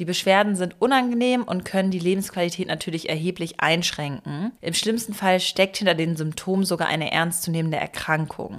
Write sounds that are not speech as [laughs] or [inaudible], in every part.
Die Beschwerden sind unangenehm und können die Lebensqualität natürlich erheblich einschränken. Im schlimmsten Fall steckt hinter den Symptomen sogar eine ernstzunehmende Erkrankung.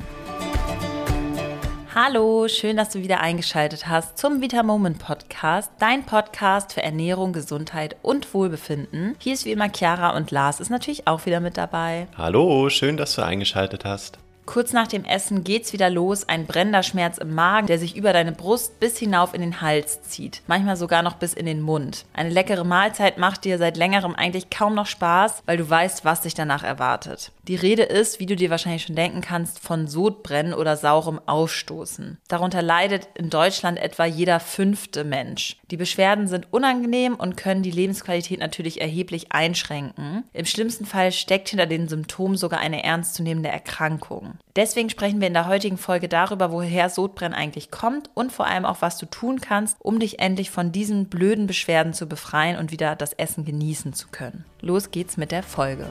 Hallo, schön, dass du wieder eingeschaltet hast zum Vita Moment Podcast, dein Podcast für Ernährung, Gesundheit und Wohlbefinden. Hier ist wie immer Chiara und Lars ist natürlich auch wieder mit dabei. Hallo, schön, dass du eingeschaltet hast. Kurz nach dem Essen geht's wieder los, ein brennender Schmerz im Magen, der sich über deine Brust bis hinauf in den Hals zieht, manchmal sogar noch bis in den Mund. Eine leckere Mahlzeit macht dir seit längerem eigentlich kaum noch Spaß, weil du weißt, was dich danach erwartet. Die Rede ist, wie du dir wahrscheinlich schon denken kannst, von Sodbrennen oder saurem Ausstoßen. Darunter leidet in Deutschland etwa jeder fünfte Mensch. Die Beschwerden sind unangenehm und können die Lebensqualität natürlich erheblich einschränken. Im schlimmsten Fall steckt hinter den Symptomen sogar eine ernstzunehmende Erkrankung. Deswegen sprechen wir in der heutigen Folge darüber, woher Sodbrennen eigentlich kommt und vor allem auch, was du tun kannst, um dich endlich von diesen blöden Beschwerden zu befreien und wieder das Essen genießen zu können. Los geht's mit der Folge.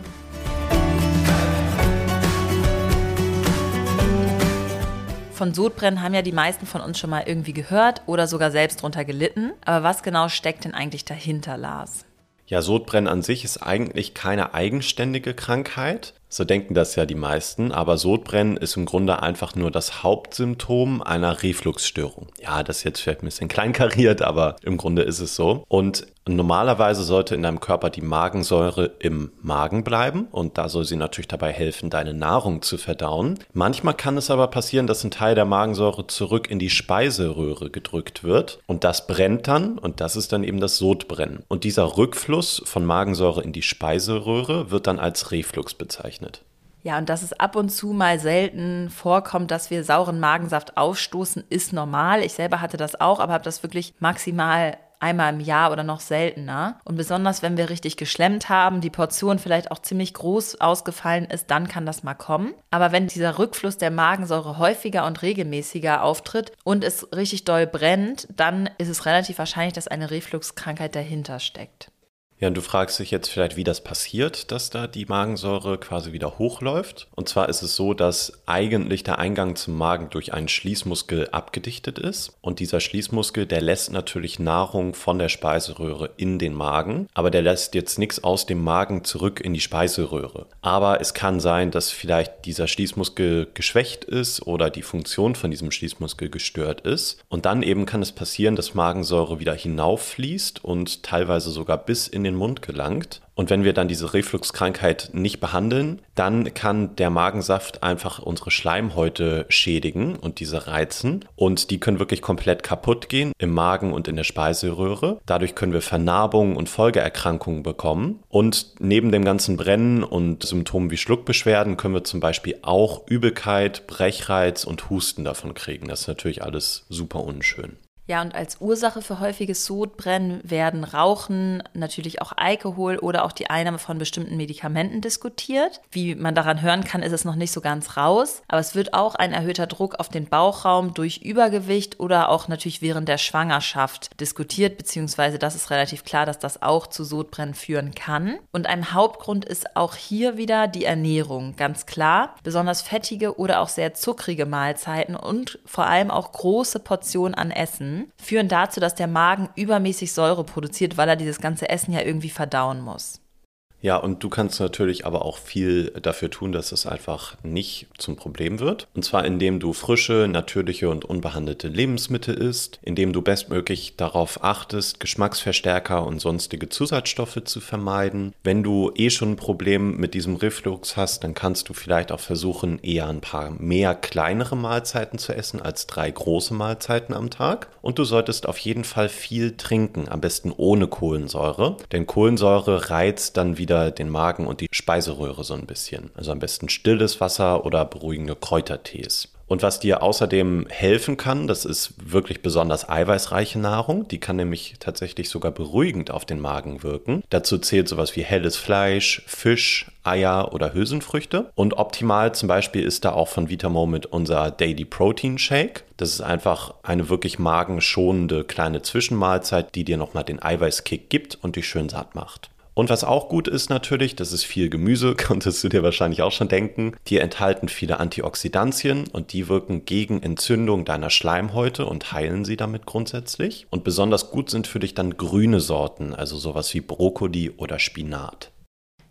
Von Sodbrennen haben ja die meisten von uns schon mal irgendwie gehört oder sogar selbst drunter gelitten. Aber was genau steckt denn eigentlich dahinter, Lars? Ja, Sodbrennen an sich ist eigentlich keine eigenständige Krankheit, so denken das ja die meisten, aber Sodbrennen ist im Grunde einfach nur das Hauptsymptom einer Refluxstörung. Ja, das ist jetzt vielleicht ein bisschen kleinkariert, aber im Grunde ist es so. Und normalerweise sollte in deinem Körper die Magensäure im Magen bleiben und da soll sie natürlich dabei helfen, deine Nahrung zu verdauen. Manchmal kann es aber passieren, dass ein Teil der Magensäure zurück in die Speiseröhre gedrückt wird und das brennt dann und das ist dann eben das Sodbrennen. Und dieser Rückfluss von Magensäure in die Speiseröhre wird dann als Reflux bezeichnet. Ja, und dass es ab und zu mal selten vorkommt, dass wir sauren Magensaft ausstoßen, ist normal. Ich selber hatte das auch, aber habe das wirklich maximal einmal im Jahr oder noch seltener. Und besonders, wenn wir richtig geschlemmt haben, die Portion vielleicht auch ziemlich groß ausgefallen ist, dann kann das mal kommen. Aber wenn dieser Rückfluss der Magensäure häufiger und regelmäßiger auftritt und es richtig doll brennt, dann ist es relativ wahrscheinlich, dass eine Refluxkrankheit dahinter steckt. Ja, und du fragst dich jetzt vielleicht, wie das passiert, dass da die Magensäure quasi wieder hochläuft. Und zwar ist es so, dass eigentlich der Eingang zum Magen durch einen Schließmuskel abgedichtet ist. Und dieser Schließmuskel, der lässt natürlich Nahrung von der Speiseröhre in den Magen, aber der lässt jetzt nichts aus dem Magen zurück in die Speiseröhre. Aber es kann sein, dass vielleicht dieser Schließmuskel geschwächt ist oder die Funktion von diesem Schließmuskel gestört ist. Und dann eben kann es passieren, dass Magensäure wieder hinauffließt und teilweise sogar bis in den Mund gelangt. Und wenn wir dann diese Refluxkrankheit nicht behandeln, dann kann der Magensaft einfach unsere Schleimhäute schädigen und diese reizen. Und die können wirklich komplett kaputt gehen im Magen und in der Speiseröhre. Dadurch können wir Vernarbungen und Folgeerkrankungen bekommen. Und neben dem ganzen Brennen und Symptomen wie Schluckbeschwerden können wir zum Beispiel auch Übelkeit, Brechreiz und Husten davon kriegen. Das ist natürlich alles super unschön. Ja, und als Ursache für häufiges Sodbrennen werden Rauchen, natürlich auch Alkohol oder auch die Einnahme von bestimmten Medikamenten diskutiert. Wie man daran hören kann, ist es noch nicht so ganz raus, aber es wird auch ein erhöhter Druck auf den Bauchraum durch Übergewicht oder auch natürlich während der Schwangerschaft diskutiert, beziehungsweise das ist relativ klar, dass das auch zu Sodbrennen führen kann. Und ein Hauptgrund ist auch hier wieder die Ernährung, ganz klar. Besonders fettige oder auch sehr zuckrige Mahlzeiten und vor allem auch große Portionen an Essen führen dazu, dass der Magen übermäßig Säure produziert, weil er dieses ganze Essen ja irgendwie verdauen muss. Ja, und du kannst natürlich aber auch viel dafür tun, dass es einfach nicht zum Problem wird. Und zwar indem du frische, natürliche und unbehandelte Lebensmittel isst, indem du bestmöglich darauf achtest, Geschmacksverstärker und sonstige Zusatzstoffe zu vermeiden. Wenn du eh schon ein Problem mit diesem Reflux hast, dann kannst du vielleicht auch versuchen, eher ein paar mehr kleinere Mahlzeiten zu essen als drei große Mahlzeiten am Tag. Und du solltest auf jeden Fall viel trinken, am besten ohne Kohlensäure, denn Kohlensäure reizt dann wieder wieder den Magen und die Speiseröhre so ein bisschen. Also am besten stilles Wasser oder beruhigende Kräutertees. Und was dir außerdem helfen kann, das ist wirklich besonders eiweißreiche Nahrung. Die kann nämlich tatsächlich sogar beruhigend auf den Magen wirken. Dazu zählt sowas wie helles Fleisch, Fisch, Eier oder Hülsenfrüchte. Und optimal zum Beispiel ist da auch von Vitamoment unser Daily Protein Shake. Das ist einfach eine wirklich magenschonende kleine Zwischenmahlzeit, die dir nochmal den Eiweißkick gibt und dich schön satt macht. Und was auch gut ist natürlich, das ist viel Gemüse, [laughs] konntest du dir wahrscheinlich auch schon denken. Die enthalten viele Antioxidantien und die wirken gegen Entzündung deiner Schleimhäute und heilen sie damit grundsätzlich. Und besonders gut sind für dich dann grüne Sorten, also sowas wie Brokkoli oder Spinat.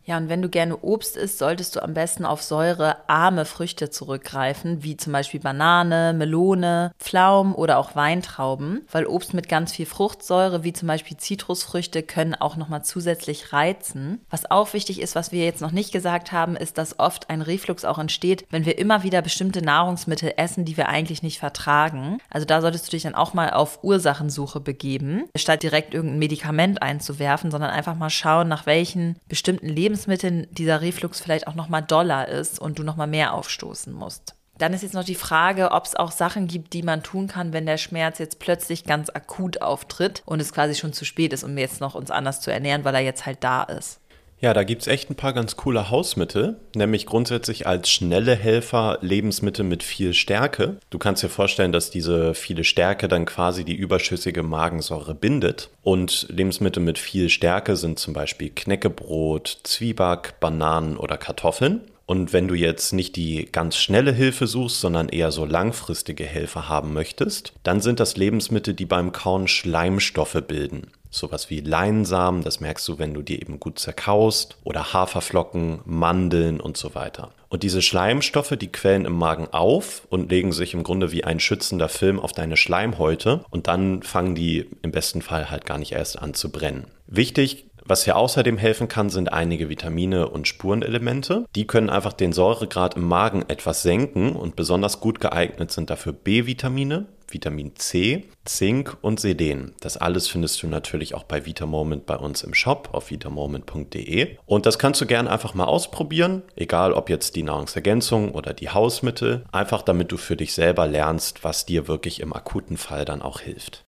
Ja, und wenn du gerne Obst isst, solltest du am besten auf säurearme Früchte zurückgreifen, wie zum Beispiel Banane, Melone, Pflaumen oder auch Weintrauben, weil Obst mit ganz viel Fruchtsäure, wie zum Beispiel Zitrusfrüchte, können auch nochmal zusätzlich reizen. Was auch wichtig ist, was wir jetzt noch nicht gesagt haben, ist, dass oft ein Reflux auch entsteht, wenn wir immer wieder bestimmte Nahrungsmittel essen, die wir eigentlich nicht vertragen. Also da solltest du dich dann auch mal auf Ursachensuche begeben, statt direkt irgendein Medikament einzuwerfen, sondern einfach mal schauen, nach welchen bestimmten Lebensmitteln Lebensmitteln dieser Reflux vielleicht auch nochmal doller ist und du nochmal mehr aufstoßen musst. Dann ist jetzt noch die Frage, ob es auch Sachen gibt, die man tun kann, wenn der Schmerz jetzt plötzlich ganz akut auftritt und es quasi schon zu spät ist, um jetzt noch uns anders zu ernähren, weil er jetzt halt da ist. Ja, da gibt es echt ein paar ganz coole Hausmittel, nämlich grundsätzlich als schnelle Helfer Lebensmittel mit viel Stärke. Du kannst dir vorstellen, dass diese viele Stärke dann quasi die überschüssige Magensäure bindet. Und Lebensmittel mit viel Stärke sind zum Beispiel Knäckebrot, Zwieback, Bananen oder Kartoffeln. Und wenn du jetzt nicht die ganz schnelle Hilfe suchst, sondern eher so langfristige Hilfe haben möchtest, dann sind das Lebensmittel, die beim Kauen Schleimstoffe bilden sowas wie Leinsamen, das merkst du, wenn du die eben gut zerkaust, oder Haferflocken, Mandeln und so weiter. Und diese Schleimstoffe, die quellen im Magen auf und legen sich im Grunde wie ein schützender Film auf deine Schleimhäute und dann fangen die im besten Fall halt gar nicht erst an zu brennen. Wichtig, was hier außerdem helfen kann, sind einige Vitamine und Spurenelemente. Die können einfach den Säuregrad im Magen etwas senken und besonders gut geeignet sind dafür B-Vitamine, Vitamin C, Zink und Selen. Das alles findest du natürlich auch bei Vitamoment bei uns im Shop auf vitamoment.de. Und das kannst du gerne einfach mal ausprobieren, egal ob jetzt die Nahrungsergänzung oder die Hausmittel, einfach damit du für dich selber lernst, was dir wirklich im akuten Fall dann auch hilft.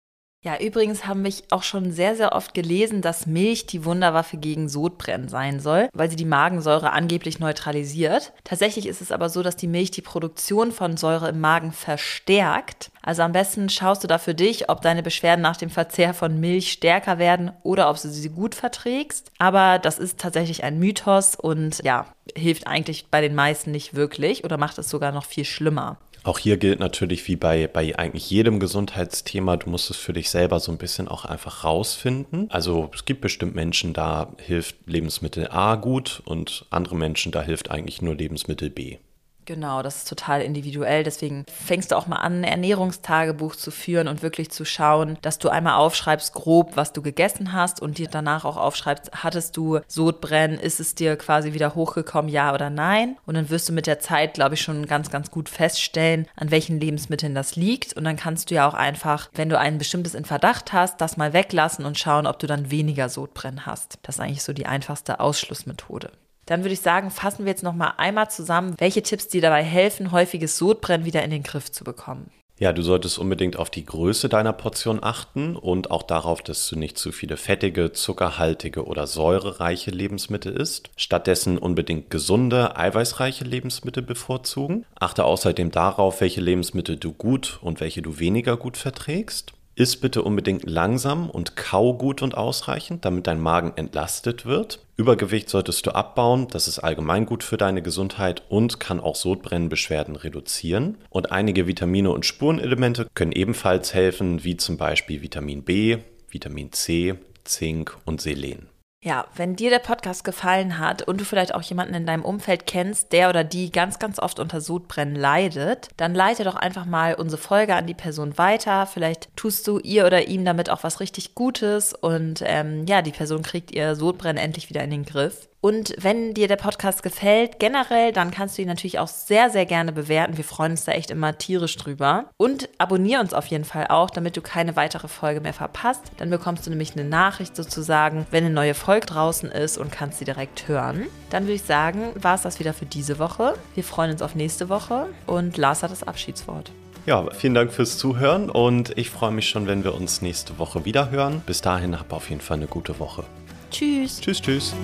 Ja, übrigens haben wir auch schon sehr, sehr oft gelesen, dass Milch die Wunderwaffe gegen Sodbrennen sein soll, weil sie die Magensäure angeblich neutralisiert. Tatsächlich ist es aber so, dass die Milch die Produktion von Säure im Magen verstärkt. Also am besten schaust du da für dich, ob deine Beschwerden nach dem Verzehr von Milch stärker werden oder ob du sie gut verträgst. Aber das ist tatsächlich ein Mythos und ja, hilft eigentlich bei den meisten nicht wirklich oder macht es sogar noch viel schlimmer. Auch hier gilt natürlich wie bei, bei eigentlich jedem Gesundheitsthema, du musst es für dich selber so ein bisschen auch einfach rausfinden. Also es gibt bestimmt Menschen, da hilft Lebensmittel A gut und andere Menschen, da hilft eigentlich nur Lebensmittel B. Genau, das ist total individuell. Deswegen fängst du auch mal an, ein Ernährungstagebuch zu führen und wirklich zu schauen, dass du einmal aufschreibst, grob, was du gegessen hast und dir danach auch aufschreibst, hattest du Sodbrennen, ist es dir quasi wieder hochgekommen, ja oder nein? Und dann wirst du mit der Zeit, glaube ich, schon ganz, ganz gut feststellen, an welchen Lebensmitteln das liegt. Und dann kannst du ja auch einfach, wenn du ein bestimmtes in Verdacht hast, das mal weglassen und schauen, ob du dann weniger Sodbrennen hast. Das ist eigentlich so die einfachste Ausschlussmethode. Dann würde ich sagen, fassen wir jetzt noch mal einmal zusammen, welche Tipps dir dabei helfen, häufiges Sodbrennen wieder in den Griff zu bekommen. Ja, du solltest unbedingt auf die Größe deiner Portion achten und auch darauf, dass du nicht zu viele fettige, zuckerhaltige oder säurereiche Lebensmittel isst. Stattdessen unbedingt gesunde, eiweißreiche Lebensmittel bevorzugen. Achte außerdem darauf, welche Lebensmittel du gut und welche du weniger gut verträgst. Iss bitte unbedingt langsam und kau gut und ausreichend, damit dein Magen entlastet wird. Übergewicht solltest du abbauen, das ist allgemein gut für deine Gesundheit und kann auch Sodbrennenbeschwerden reduzieren. Und einige Vitamine und Spurenelemente können ebenfalls helfen, wie zum Beispiel Vitamin B, Vitamin C, Zink und Selen. Ja, wenn dir der Podcast gefallen hat und du vielleicht auch jemanden in deinem Umfeld kennst, der oder die ganz, ganz oft unter Sodbrennen leidet, dann leite doch einfach mal unsere Folge an die Person weiter. Vielleicht tust du ihr oder ihm damit auch was richtig Gutes und ähm, ja, die Person kriegt ihr Sodbrennen endlich wieder in den Griff. Und wenn dir der Podcast gefällt, generell, dann kannst du ihn natürlich auch sehr, sehr gerne bewerten. Wir freuen uns da echt immer tierisch drüber. Und abonniere uns auf jeden Fall auch, damit du keine weitere Folge mehr verpasst. Dann bekommst du nämlich eine Nachricht sozusagen, wenn eine neue Folge draußen ist und kannst sie direkt hören. Dann würde ich sagen, war es das wieder für diese Woche. Wir freuen uns auf nächste Woche und Lars hat das Abschiedswort. Ja, vielen Dank fürs Zuhören und ich freue mich schon, wenn wir uns nächste Woche wieder hören. Bis dahin, hab auf jeden Fall eine gute Woche. Tschüss. Tschüss, tschüss.